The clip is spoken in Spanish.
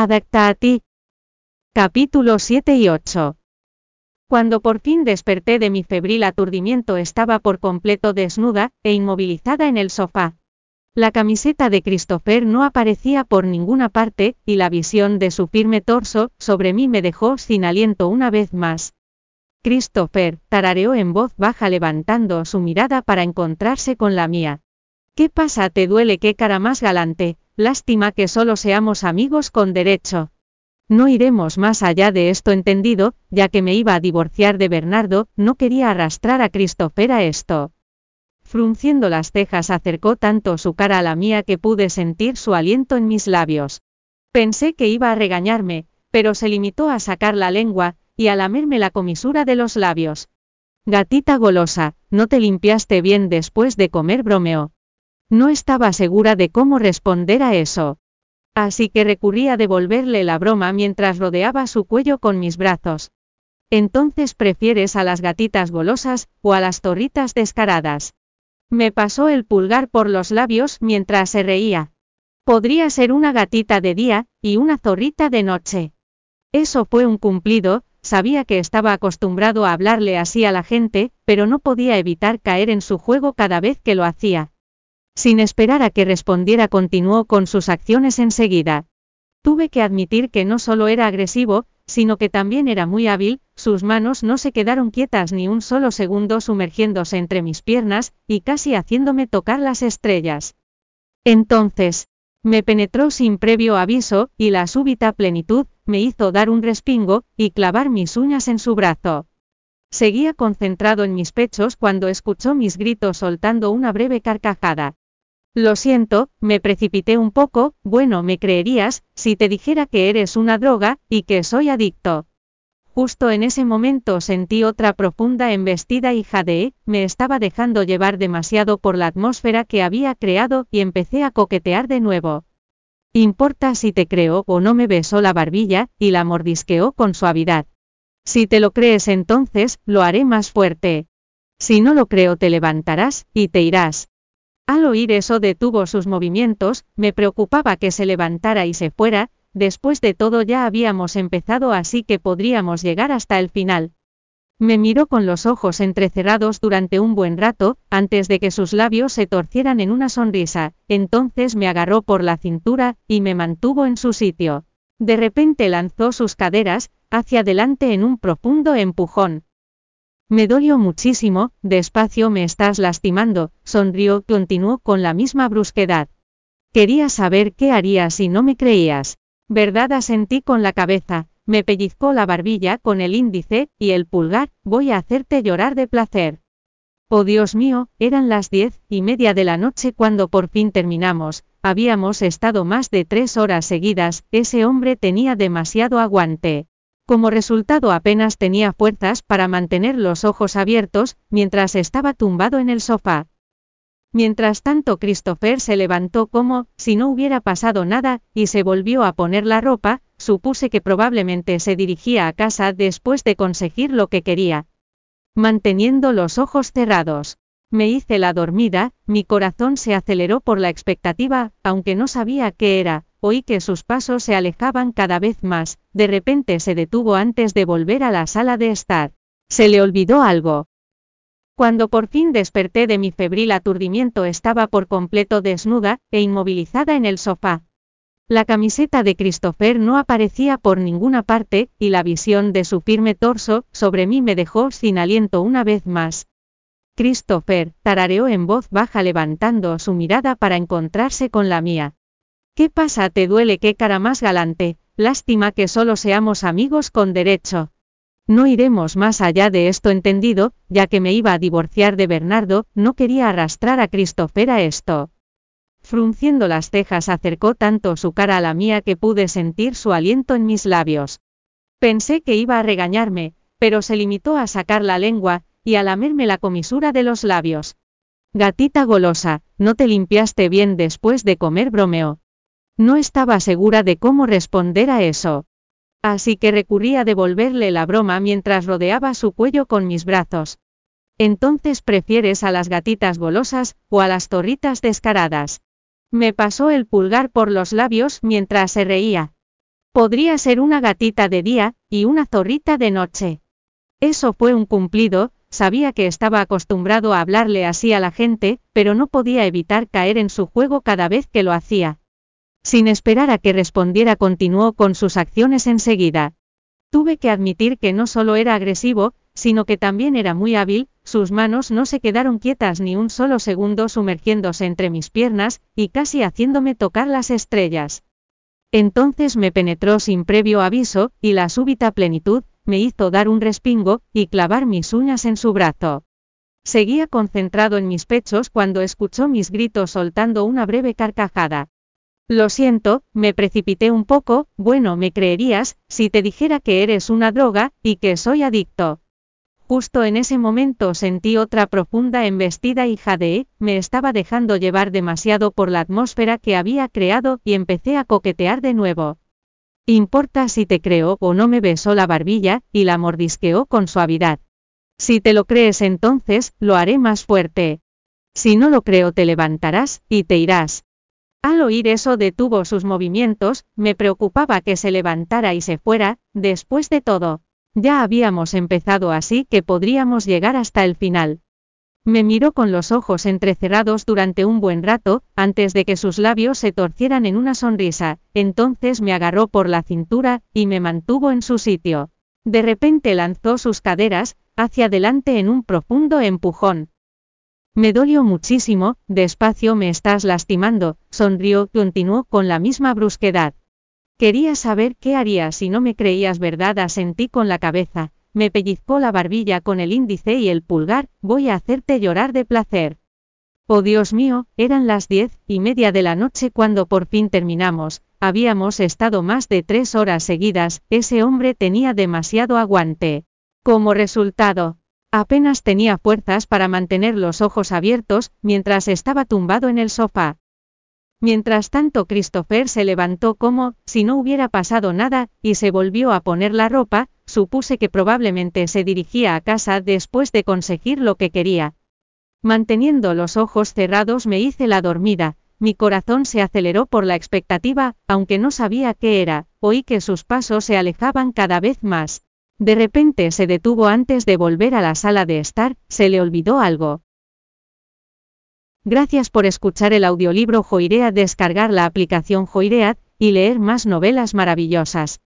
Adapta a ti. Capítulo 7 y 8. Cuando por fin desperté de mi febril aturdimiento estaba por completo desnuda, e inmovilizada en el sofá. La camiseta de Christopher no aparecía por ninguna parte, y la visión de su firme torso, sobre mí me dejó sin aliento una vez más. Christopher, tarareó en voz baja levantando su mirada para encontrarse con la mía. ¿Qué pasa? ¿Te duele? ¿Qué cara más galante? Lástima que solo seamos amigos con derecho. No iremos más allá de esto entendido, ya que me iba a divorciar de Bernardo, no quería arrastrar a Christopher a esto. Frunciendo las cejas acercó tanto su cara a la mía que pude sentir su aliento en mis labios. Pensé que iba a regañarme, pero se limitó a sacar la lengua, y a lamerme la comisura de los labios. Gatita golosa, ¿no te limpiaste bien después de comer bromeo? No estaba segura de cómo responder a eso. Así que recurrí a devolverle la broma mientras rodeaba su cuello con mis brazos. Entonces prefieres a las gatitas golosas, o a las torritas descaradas. Me pasó el pulgar por los labios mientras se reía. Podría ser una gatita de día, y una zorrita de noche. Eso fue un cumplido, sabía que estaba acostumbrado a hablarle así a la gente, pero no podía evitar caer en su juego cada vez que lo hacía. Sin esperar a que respondiera continuó con sus acciones enseguida. Tuve que admitir que no solo era agresivo, sino que también era muy hábil, sus manos no se quedaron quietas ni un solo segundo sumergiéndose entre mis piernas, y casi haciéndome tocar las estrellas. Entonces, me penetró sin previo aviso, y la súbita plenitud, me hizo dar un respingo, y clavar mis uñas en su brazo. Seguía concentrado en mis pechos cuando escuchó mis gritos soltando una breve carcajada. Lo siento, me precipité un poco, bueno, me creerías, si te dijera que eres una droga, y que soy adicto. Justo en ese momento sentí otra profunda embestida y jadeé, me estaba dejando llevar demasiado por la atmósfera que había creado y empecé a coquetear de nuevo. Importa si te creo o no me besó la barbilla, y la mordisqueó con suavidad. Si te lo crees entonces, lo haré más fuerte. Si no lo creo te levantarás, y te irás. Al oír eso detuvo sus movimientos, me preocupaba que se levantara y se fuera, después de todo ya habíamos empezado así que podríamos llegar hasta el final. Me miró con los ojos entrecerrados durante un buen rato, antes de que sus labios se torcieran en una sonrisa, entonces me agarró por la cintura, y me mantuvo en su sitio. De repente lanzó sus caderas, hacia adelante en un profundo empujón. Me dolió muchísimo, despacio me estás lastimando, sonrió, continuó con la misma brusquedad. Quería saber qué harías si no me creías. ¿Verdad? asentí con la cabeza, me pellizcó la barbilla con el índice y el pulgar, voy a hacerte llorar de placer. Oh Dios mío, eran las diez y media de la noche cuando por fin terminamos, habíamos estado más de tres horas seguidas, ese hombre tenía demasiado aguante. Como resultado apenas tenía fuerzas para mantener los ojos abiertos, mientras estaba tumbado en el sofá. Mientras tanto Christopher se levantó como, si no hubiera pasado nada, y se volvió a poner la ropa, supuse que probablemente se dirigía a casa después de conseguir lo que quería. Manteniendo los ojos cerrados. Me hice la dormida, mi corazón se aceleró por la expectativa, aunque no sabía qué era, oí que sus pasos se alejaban cada vez más, de repente se detuvo antes de volver a la sala de estar. Se le olvidó algo. Cuando por fin desperté de mi febril aturdimiento estaba por completo desnuda, e inmovilizada en el sofá. La camiseta de Christopher no aparecía por ninguna parte, y la visión de su firme torso, sobre mí me dejó sin aliento una vez más. Christopher, tarareó en voz baja levantando su mirada para encontrarse con la mía. ¿Qué pasa? ¿Te duele? ¿Qué cara más galante? Lástima que solo seamos amigos con derecho. No iremos más allá de esto entendido, ya que me iba a divorciar de Bernardo, no quería arrastrar a Christopher a esto. Frunciendo las cejas acercó tanto su cara a la mía que pude sentir su aliento en mis labios. Pensé que iba a regañarme, pero se limitó a sacar la lengua, y a lamerme la comisura de los labios. Gatita golosa, no te limpiaste bien después de comer bromeo. No estaba segura de cómo responder a eso. Así que recurrí a devolverle la broma mientras rodeaba su cuello con mis brazos. Entonces prefieres a las gatitas golosas, o a las torritas descaradas. Me pasó el pulgar por los labios mientras se reía. Podría ser una gatita de día, y una zorrita de noche. Eso fue un cumplido, sabía que estaba acostumbrado a hablarle así a la gente, pero no podía evitar caer en su juego cada vez que lo hacía. Sin esperar a que respondiera continuó con sus acciones enseguida. Tuve que admitir que no solo era agresivo, sino que también era muy hábil, sus manos no se quedaron quietas ni un solo segundo sumergiéndose entre mis piernas, y casi haciéndome tocar las estrellas. Entonces me penetró sin previo aviso, y la súbita plenitud, me hizo dar un respingo, y clavar mis uñas en su brazo. Seguía concentrado en mis pechos cuando escuchó mis gritos soltando una breve carcajada. Lo siento, me precipité un poco, bueno, me creerías, si te dijera que eres una droga, y que soy adicto. Justo en ese momento sentí otra profunda embestida y jadeé, me estaba dejando llevar demasiado por la atmósfera que había creado y empecé a coquetear de nuevo. Importa si te creo o no me besó la barbilla, y la mordisqueó con suavidad. Si te lo crees entonces, lo haré más fuerte. Si no lo creo te levantarás, y te irás. Al oír eso detuvo sus movimientos, me preocupaba que se levantara y se fuera, después de todo. Ya habíamos empezado así que podríamos llegar hasta el final. Me miró con los ojos entrecerrados durante un buen rato, antes de que sus labios se torcieran en una sonrisa, entonces me agarró por la cintura, y me mantuvo en su sitio. De repente lanzó sus caderas, hacia adelante en un profundo empujón. Me dolió muchísimo, despacio me estás lastimando, sonrió, continuó con la misma brusquedad. Quería saber qué haría si no me creías verdad, asentí con la cabeza, me pellizcó la barbilla con el índice y el pulgar, voy a hacerte llorar de placer. Oh Dios mío, eran las diez y media de la noche cuando por fin terminamos, habíamos estado más de tres horas seguidas, ese hombre tenía demasiado aguante. Como resultado, apenas tenía fuerzas para mantener los ojos abiertos, mientras estaba tumbado en el sofá. Mientras tanto Christopher se levantó como, si no hubiera pasado nada, y se volvió a poner la ropa, supuse que probablemente se dirigía a casa después de conseguir lo que quería. Manteniendo los ojos cerrados me hice la dormida, mi corazón se aceleró por la expectativa, aunque no sabía qué era, oí que sus pasos se alejaban cada vez más. De repente se detuvo antes de volver a la sala de estar, se le olvidó algo. Gracias por escuchar el audiolibro Joiread, descargar la aplicación Joiread, y leer más novelas maravillosas.